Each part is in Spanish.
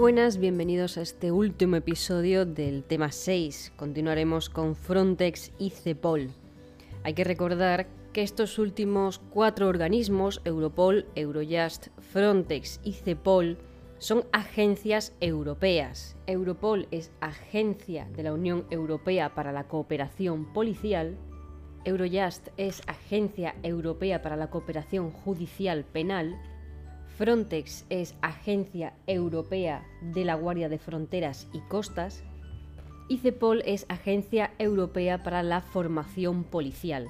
buenas, bienvenidos a este último episodio del tema 6. Continuaremos con Frontex y CEPOL. Hay que recordar que estos últimos cuatro organismos, Europol, Eurojust, Frontex y CEPOL, son agencias europeas. Europol es agencia de la Unión Europea para la cooperación policial. Eurojust es agencia europea para la cooperación judicial penal Frontex es Agencia Europea de la Guardia de Fronteras y Costas y CEPOL es Agencia Europea para la Formación Policial.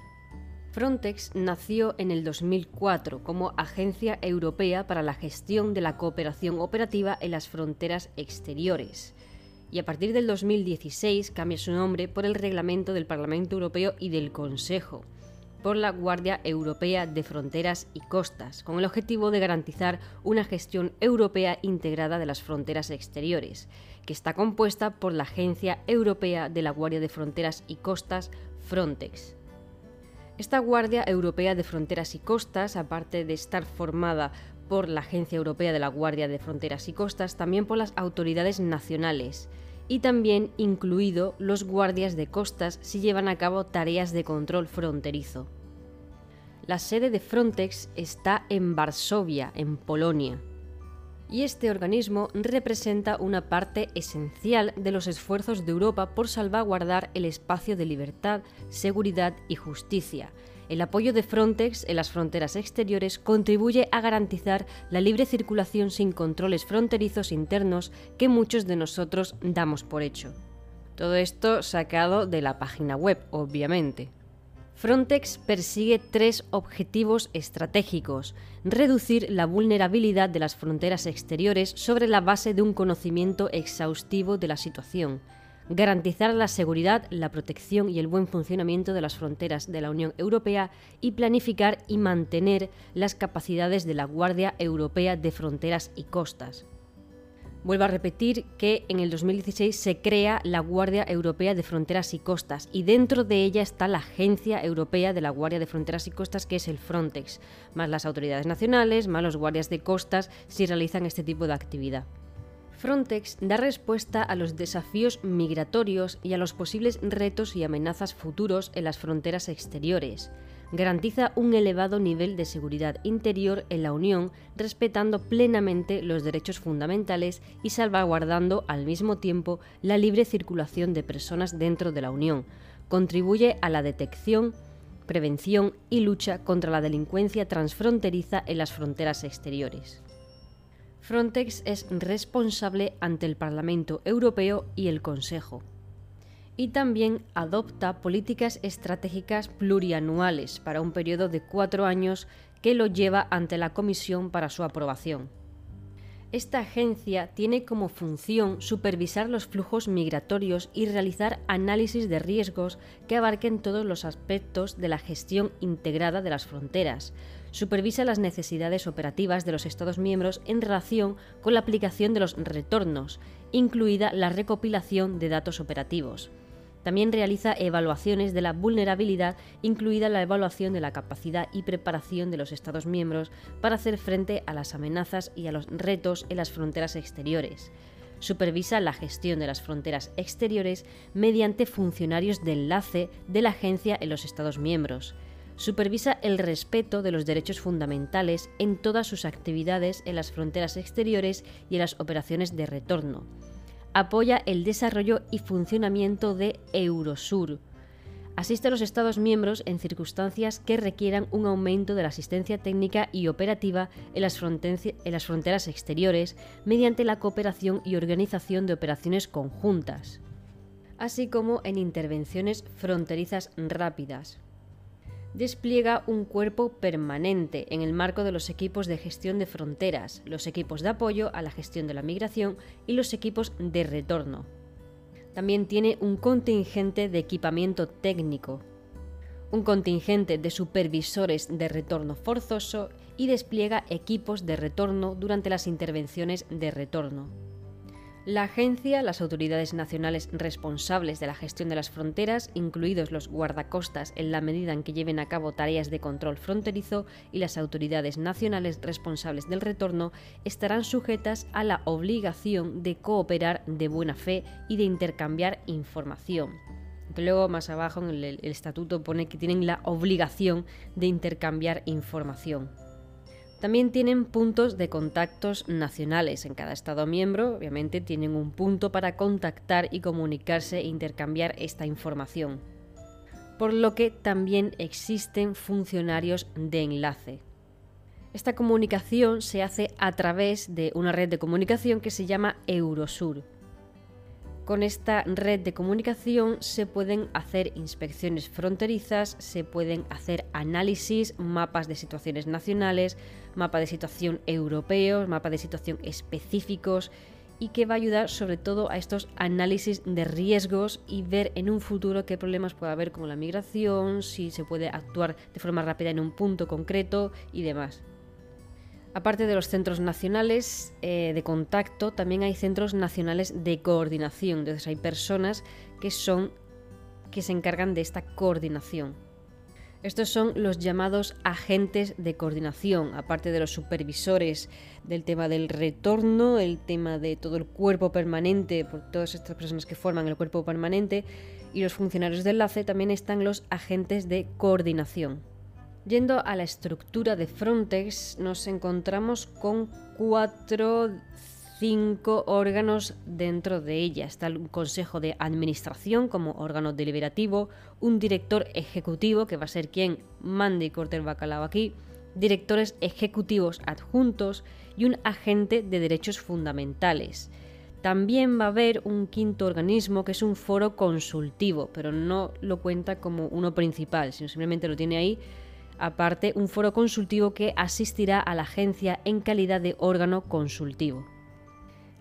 Frontex nació en el 2004 como Agencia Europea para la Gestión de la Cooperación Operativa en las Fronteras Exteriores y a partir del 2016 cambia su nombre por el Reglamento del Parlamento Europeo y del Consejo por la Guardia Europea de Fronteras y Costas, con el objetivo de garantizar una gestión europea integrada de las fronteras exteriores, que está compuesta por la Agencia Europea de la Guardia de Fronteras y Costas, Frontex. Esta Guardia Europea de Fronteras y Costas, aparte de estar formada por la Agencia Europea de la Guardia de Fronteras y Costas, también por las autoridades nacionales, y también incluido los guardias de costas si llevan a cabo tareas de control fronterizo. La sede de Frontex está en Varsovia, en Polonia, y este organismo representa una parte esencial de los esfuerzos de Europa por salvaguardar el espacio de libertad, seguridad y justicia, el apoyo de Frontex en las fronteras exteriores contribuye a garantizar la libre circulación sin controles fronterizos internos que muchos de nosotros damos por hecho. Todo esto sacado de la página web, obviamente. Frontex persigue tres objetivos estratégicos. Reducir la vulnerabilidad de las fronteras exteriores sobre la base de un conocimiento exhaustivo de la situación garantizar la seguridad, la protección y el buen funcionamiento de las fronteras de la Unión Europea y planificar y mantener las capacidades de la Guardia Europea de Fronteras y Costas. Vuelvo a repetir que en el 2016 se crea la Guardia Europea de Fronteras y Costas y dentro de ella está la Agencia Europea de la Guardia de Fronteras y Costas que es el Frontex, más las autoridades nacionales, más los guardias de costas si realizan este tipo de actividad. Frontex da respuesta a los desafíos migratorios y a los posibles retos y amenazas futuros en las fronteras exteriores. Garantiza un elevado nivel de seguridad interior en la Unión, respetando plenamente los derechos fundamentales y salvaguardando al mismo tiempo la libre circulación de personas dentro de la Unión. Contribuye a la detección, prevención y lucha contra la delincuencia transfronteriza en las fronteras exteriores. Frontex es responsable ante el Parlamento Europeo y el Consejo. Y también adopta políticas estratégicas plurianuales para un periodo de cuatro años que lo lleva ante la Comisión para su aprobación. Esta agencia tiene como función supervisar los flujos migratorios y realizar análisis de riesgos que abarquen todos los aspectos de la gestión integrada de las fronteras. Supervisa las necesidades operativas de los Estados miembros en relación con la aplicación de los retornos, incluida la recopilación de datos operativos. También realiza evaluaciones de la vulnerabilidad, incluida la evaluación de la capacidad y preparación de los Estados miembros para hacer frente a las amenazas y a los retos en las fronteras exteriores. Supervisa la gestión de las fronteras exteriores mediante funcionarios de enlace de la agencia en los Estados miembros. Supervisa el respeto de los derechos fundamentales en todas sus actividades en las fronteras exteriores y en las operaciones de retorno apoya el desarrollo y funcionamiento de Eurosur. Asiste a los Estados miembros en circunstancias que requieran un aumento de la asistencia técnica y operativa en las, fronteras exteriores mediante la cooperación y organización de operaciones conjuntas, así como en intervenciones fronterizas rápidas despliega un cuerpo permanente en el marco de los equipos de gestión de fronteras, los equipos de apoyo a la gestión de la migración y los equipos de retorno. También tiene un contingente de equipamiento técnico, un contingente de supervisores de retorno forzoso y despliega equipos de retorno durante las intervenciones de retorno. La agencia, las autoridades nacionales responsables de la gestión de las fronteras, incluidos los guardacostas en la medida en que lleven a cabo tareas de control fronterizo, y las autoridades nacionales responsables del retorno, estarán sujetas a la obligación de cooperar de buena fe y de intercambiar información. luego más abajo en el, el estatuto pone que tienen la obligación de intercambiar información. También tienen puntos de contactos nacionales. En cada Estado miembro, obviamente, tienen un punto para contactar y comunicarse e intercambiar esta información. Por lo que también existen funcionarios de enlace. Esta comunicación se hace a través de una red de comunicación que se llama Eurosur. Con esta red de comunicación se pueden hacer inspecciones fronterizas, se pueden hacer análisis, mapas de situaciones nacionales, mapa de situación europeos, mapa de situación específicos y que va a ayudar sobre todo a estos análisis de riesgos y ver en un futuro qué problemas puede haber como la migración, si se puede actuar de forma rápida en un punto concreto y demás. Aparte de los centros nacionales eh, de contacto, también hay centros nacionales de coordinación. Entonces hay personas que son que se encargan de esta coordinación. Estos son los llamados agentes de coordinación, aparte de los supervisores del tema del retorno, el tema de todo el cuerpo permanente, por todas estas personas que forman el cuerpo permanente y los funcionarios de enlace, también están los agentes de coordinación. Yendo a la estructura de Frontex, nos encontramos con cuatro, cinco órganos dentro de ella. Está el Consejo de Administración como órgano deliberativo, un director ejecutivo, que va a ser quien mande y corte el bacalao aquí, directores ejecutivos adjuntos y un agente de derechos fundamentales. También va a haber un quinto organismo que es un foro consultivo, pero no lo cuenta como uno principal, sino simplemente lo tiene ahí aparte un foro consultivo que asistirá a la agencia en calidad de órgano consultivo.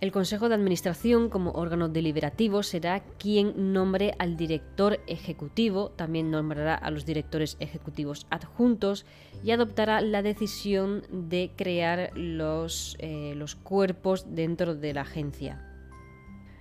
El Consejo de Administración, como órgano deliberativo, será quien nombre al director ejecutivo, también nombrará a los directores ejecutivos adjuntos y adoptará la decisión de crear los, eh, cuerpos dentro de la agencia.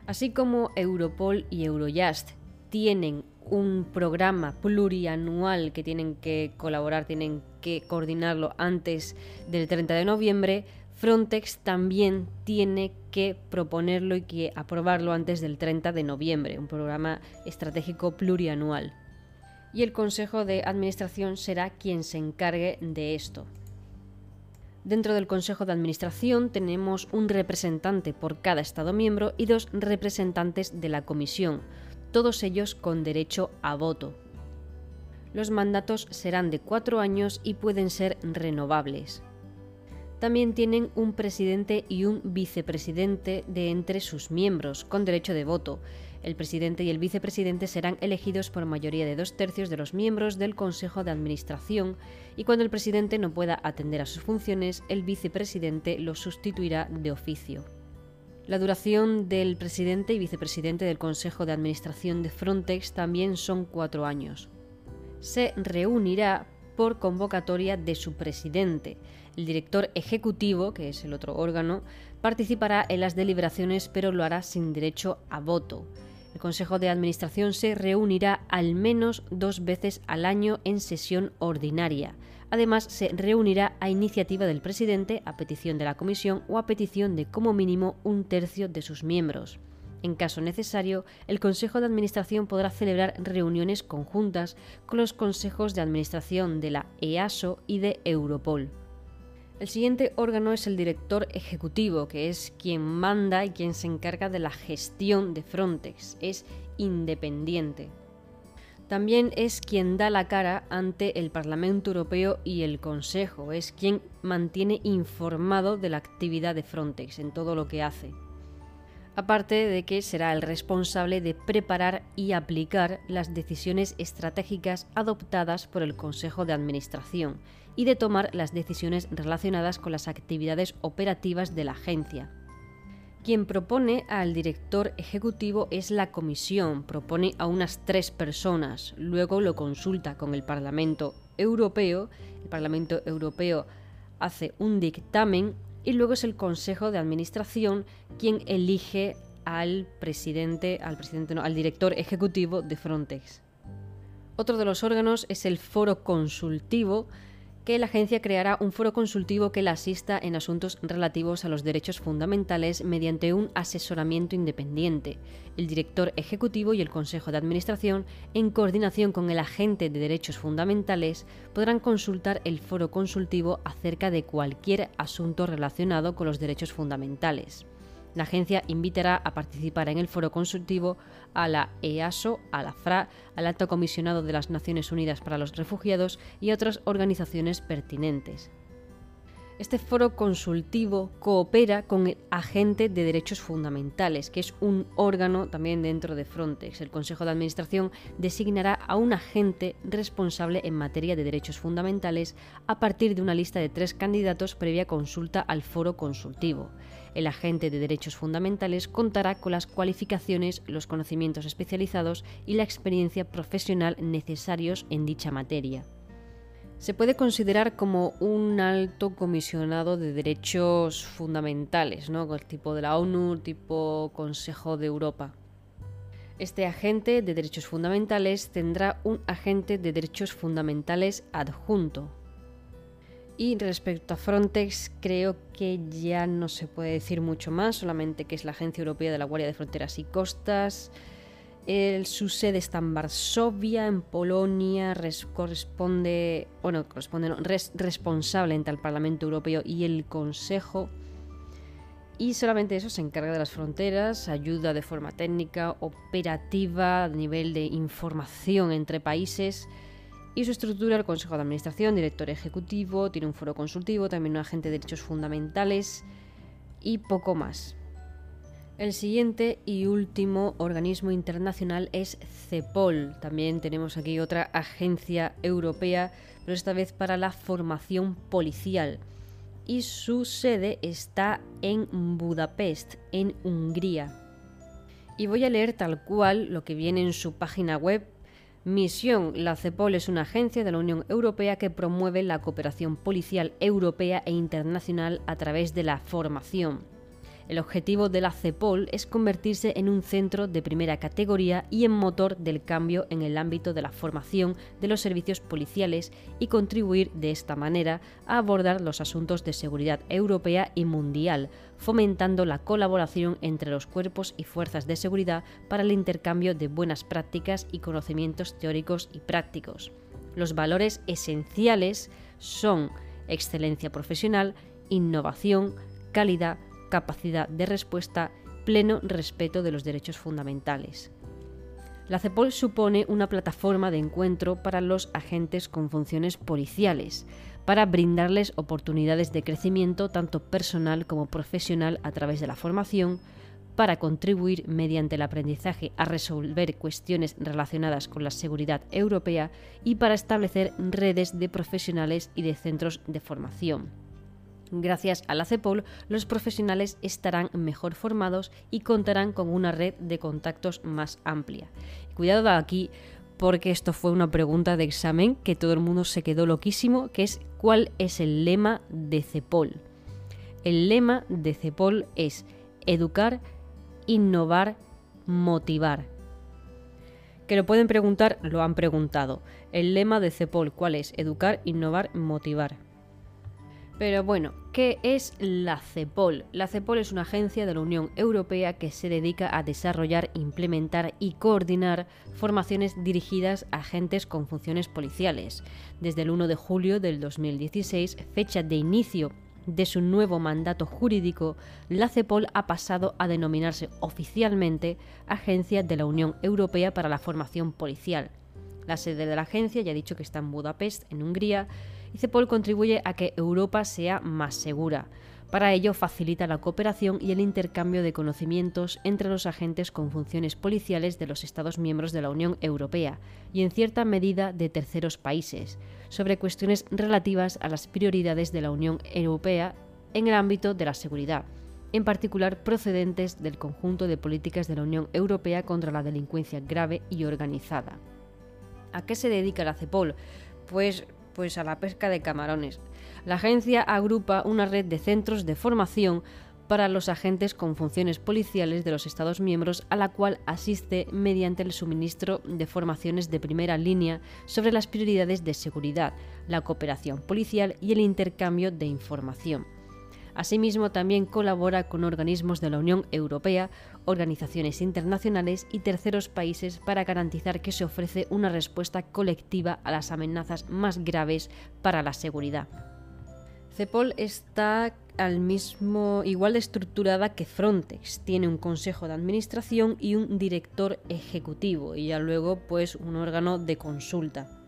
Así como Europol y Eurojust tienen un programa plurianual que tienen que colaborar, tienen que coordinarlo antes del 30 de noviembre, Frontex también tiene que proponerlo y que aprobarlo antes del 30 de noviembre, un programa estratégico plurianual. Y el Consejo de Administración será quien se encargue de esto. Dentro del Consejo de Administración tenemos un representante por cada Estado miembro y dos representantes de la Comisión, todos ellos con derecho a voto. Los mandatos serán de cuatro años y pueden ser renovables. También tienen un presidente y un vicepresidente de entre sus miembros, con derecho de voto. El presidente y el vicepresidente serán elegidos por mayoría de dos tercios de los miembros del Consejo de Administración y cuando el presidente no pueda atender a sus funciones, el vicepresidente lo sustituirá de oficio. La duración del presidente y vicepresidente del Consejo de Administración de Frontex también son cuatro años. Se reunirá por convocatoria de su presidente. El director ejecutivo, que es el otro órgano, participará en las deliberaciones pero lo hará sin derecho a voto. El Consejo de Administración se reunirá al menos dos veces al año en sesión ordinaria. Además, se reunirá a iniciativa del presidente, a petición de la comisión o a petición de como mínimo un tercio de sus miembros. En caso necesario, el Consejo de Administración podrá celebrar reuniones conjuntas con los consejos de administración de la EASO y de Europol. El siguiente órgano es el director ejecutivo, que es quien manda y quien se encarga de la gestión de Frontex. Es independiente. También es quien da la cara ante el Parlamento Europeo y el Consejo, es quien mantiene informado de la actividad de Frontex en todo lo que hace. Aparte de que será el responsable de preparar y aplicar las decisiones estratégicas adoptadas por el Consejo de Administración y de tomar las decisiones relacionadas con las actividades operativas de la agencia. Quien propone al director ejecutivo es la comisión, propone a unas tres personas, luego lo consulta con el Parlamento Europeo, el Parlamento Europeo hace un dictamen y luego es el Consejo de Administración quien elige al presidente, al director ejecutivo de Frontex. Otro de los órganos es el foro consultivo, que la agencia creará un foro consultivo que la asista en asuntos relativos a los derechos fundamentales mediante un asesoramiento independiente. El director ejecutivo y el Consejo de Administración, en coordinación con el agente de derechos fundamentales, podrán consultar el foro consultivo acerca de cualquier asunto relacionado con los derechos fundamentales. La agencia invitará a participar en el foro consultivo a la EASO, a la FRA, al Alto Comisionado de las Naciones Unidas para los Refugiados y otras organizaciones pertinentes. Este foro consultivo coopera con el Agente de Derechos Fundamentales, que es un órgano también dentro de Frontex. El Consejo de Administración designará a un agente responsable en materia de derechos fundamentales a partir de una lista de tres candidatos previa consulta al foro consultivo. El agente de derechos fundamentales contará con las cualificaciones, los conocimientos especializados y la experiencia profesional necesarios en dicha materia. Se puede considerar como un alto comisionado de derechos fundamentales, ¿no? el tipo de la ONU, tipo Consejo de Europa. Este agente de derechos fundamentales tendrá un agente de derechos fundamentales adjunto, y respecto a Frontex, creo que ya no se puede decir mucho más, solamente que es la Agencia Europea de la Guardia de Fronteras y Costas. El, su sede está en Varsovia, en Polonia, corresponde, bueno, corresponde, responsable entre el Parlamento Europeo y el Consejo. Y solamente eso se encarga de las fronteras, ayuda de forma técnica, operativa, a nivel de información entre países y su estructura, el Consejo de Administración, director ejecutivo, tiene un foro consultivo, también un agente de derechos fundamentales y poco más. El siguiente y último organismo internacional es CEPOL. También tenemos aquí otra agencia europea, pero esta vez para la formación policial. Y su sede está en Budapest, en Hungría. Y voy a leer tal cual lo que viene en su página web Misión. La CEPOL es una agencia de la Unión Europea que promueve la cooperación policial europea e internacional a través de la formación. El objetivo de la CEPOL es convertirse en un centro de primera categoría y en motor del cambio en el ámbito de la formación de los servicios policiales y contribuir de esta manera a abordar los asuntos de seguridad europea y mundial, fomentando la colaboración entre los cuerpos y fuerzas de seguridad para el intercambio de buenas prácticas y conocimientos teóricos y prácticos. Los valores esenciales son excelencia profesional, innovación, calidad, capacidad de respuesta, pleno respeto de los derechos fundamentales. La CEPOL supone una plataforma de encuentro para los agentes con funciones policiales, para brindarles oportunidades de crecimiento tanto personal como profesional a través de la formación, para contribuir mediante el aprendizaje a resolver cuestiones relacionadas con la seguridad europea y para establecer redes de profesionales y de centros de formación. Gracias a la CEPOL, los profesionales estarán mejor formados y contarán con una red de contactos más amplia. Cuidado aquí porque esto fue una pregunta de examen que todo el mundo se quedó loquísimo, que es ¿cuál es el lema de CEPOL? El lema de CEPOL es educar, innovar, motivar. Que lo pueden preguntar, lo han preguntado. El lema de CEPOL, ¿cuál es? Educar, innovar, motivar. Pero bueno, ¿qué es la CEPOL? La CEPOL es una agencia de la Unión Europea que se dedica a desarrollar, implementar y coordinar formaciones dirigidas a agentes con funciones policiales. Desde el 1 de julio del 2016, fecha de inicio de su nuevo mandato jurídico, la CEPOL ha pasado a denominarse oficialmente Agencia de la Unión Europea para la Formación Policial. La sede de la agencia ya ha dicho que está en Budapest, en Hungría, y CEPOL contribuye a que Europa sea más segura. Para ello facilita la cooperación y el intercambio de conocimientos entre los agentes con funciones policiales de los Estados miembros de la Unión Europea y en cierta medida de terceros países, sobre cuestiones relativas a las prioridades de la Unión Europea en el ámbito de la seguridad, en particular procedentes del conjunto de políticas de la Unión Europea contra la delincuencia grave y organizada. ¿A qué se dedica la CEPOL? Pues pues a la pesca de camarones. La agencia agrupa una red de centros de formación para los agentes con funciones policiales de los Estados miembros, a la cual asiste mediante el suministro de formaciones de primera línea sobre las prioridades de seguridad, la cooperación policial y el intercambio de información. Asimismo, también colabora con organismos de la Unión Europea, organizaciones internacionales y terceros países para garantizar que se ofrece una respuesta colectiva a las amenazas más graves para la seguridad. CEPOL está al mismo igual de estructurada que Frontex. Tiene un consejo de administración y un director ejecutivo y ya luego pues un órgano de consulta.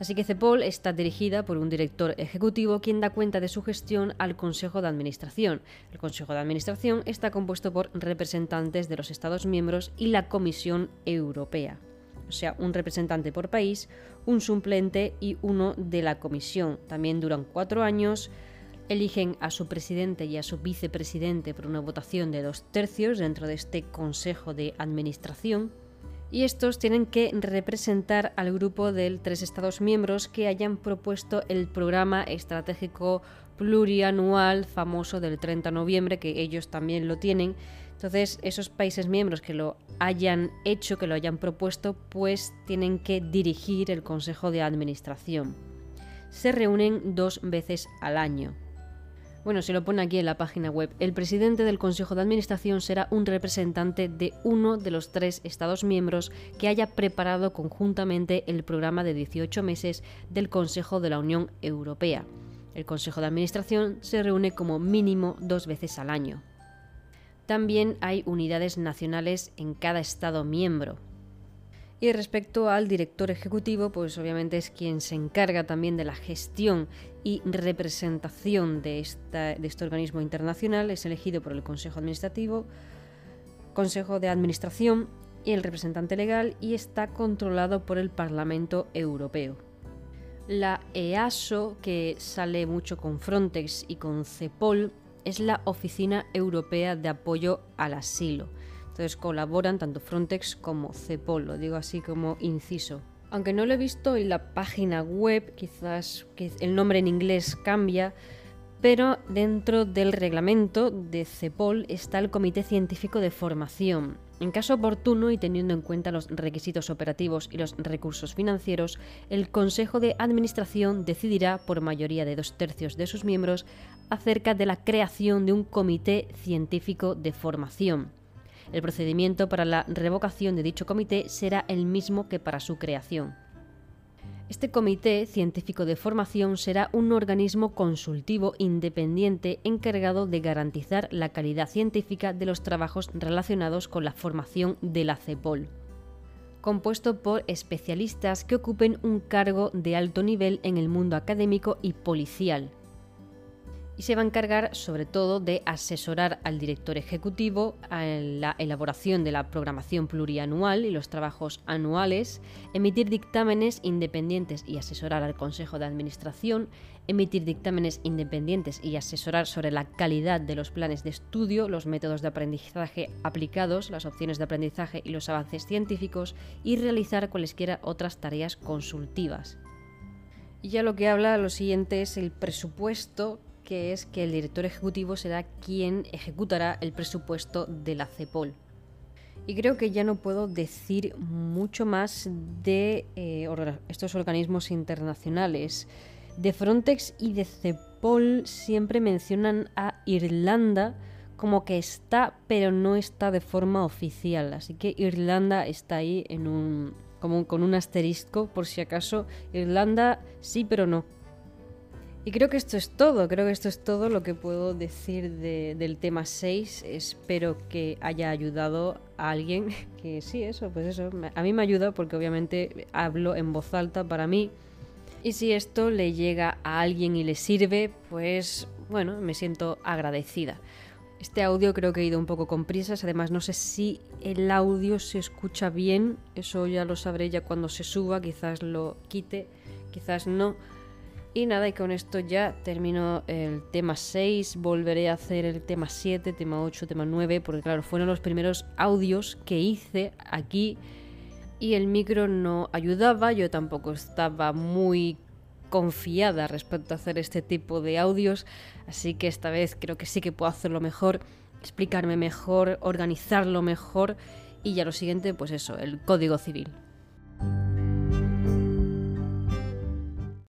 Así que CEPOL está dirigida por un director ejecutivo quien da cuenta de su gestión al Consejo de Administración. El Consejo de Administración está compuesto por representantes de los Estados miembros y la Comisión Europea. O sea, un representante por país, un suplente y uno de la Comisión. También duran cuatro años. Eligen a su presidente y a su vicepresidente por una votación de dos tercios dentro de este Consejo de Administración y estos tienen que representar al grupo de tres Estados miembros que hayan propuesto el programa estratégico plurianual famoso del 30 de noviembre, que ellos también lo tienen. Entonces, esos países miembros que lo hayan hecho, que lo hayan propuesto, pues tienen que dirigir el Consejo de Administración. Se reúnen dos veces al año. Bueno, se lo pone aquí en la página web. El presidente del Consejo de Administración será un representante de uno de los tres Estados miembros que haya preparado conjuntamente el programa de 18 meses del Consejo de la Unión Europea. El Consejo de Administración se reúne como mínimo dos veces al año. También hay unidades nacionales en cada Estado miembro. Y respecto al director ejecutivo, pues obviamente es quien se encarga también de la gestión y representación de, este organismo internacional. Es elegido por el Consejo Administrativo, Consejo de Administración y el representante legal y está controlado por el Parlamento Europeo. La EASO, que sale mucho con Frontex y con CEPOL, es la Oficina Europea de Apoyo al Asilo. Entonces colaboran tanto Frontex como CEPOL, lo digo así como inciso. Aunque no lo he visto en la página web, quizás el nombre en inglés cambia, pero dentro del reglamento de CEPOL está el Comité Científico de Formación. En caso oportuno y teniendo en cuenta los requisitos operativos y los recursos financieros, el Consejo de Administración decidirá, por mayoría de dos tercios de sus miembros, acerca de la creación de un Comité Científico de Formación. El procedimiento para la revocación de dicho comité será el mismo que para su creación. Este comité científico de formación será un organismo consultivo independiente encargado de garantizar la calidad científica de los trabajos relacionados con la formación de la CEPOL compuesto por especialistas que ocupen un cargo de alto nivel en el mundo académico y policial, y se va a encargar sobre todo de asesorar al director ejecutivo en la elaboración de la programación plurianual y los trabajos anuales, emitir dictámenes independientes y asesorar al Consejo de Administración, emitir dictámenes independientes y asesorar sobre la calidad de los planes de estudio, los métodos de aprendizaje aplicados, las opciones de aprendizaje y los avances científicos y realizar cualesquiera otras tareas consultivas. Y ya lo que habla lo siguiente es el presupuesto que es que el director ejecutivo será quien ejecutará el presupuesto de la CEPOL. Y creo que ya no puedo decir mucho más de eh, estos organismos internacionales. De Frontex y de CEPOL siempre mencionan a Irlanda como que está, pero no está de forma oficial. Así que Irlanda está ahí en un, como con un asterisco por si acaso. Irlanda sí, pero no. Y creo que esto es todo, creo que esto es todo lo que puedo decir del tema 6. Espero que haya ayudado a alguien, que sí, eso, pues eso, a mí me ayuda porque obviamente hablo en voz alta para mí. Y si esto le llega a alguien y le sirve, pues bueno, me siento agradecida. Este audio creo que he ido un poco con prisas, además no sé si el audio se escucha bien, eso ya lo sabré ya cuando se suba, quizás lo quite, quizás no y nada, y con esto ya termino el tema 6, volveré a hacer el tema 7, tema 8, tema 9, porque claro, fueron los primeros audios que hice aquí y el micro no ayudaba, yo tampoco estaba muy confiada respecto a hacer este tipo de audios, así que esta vez creo que sí que puedo hacerlo mejor, explicarme mejor, organizarlo mejor y ya lo siguiente, pues eso, el código civil.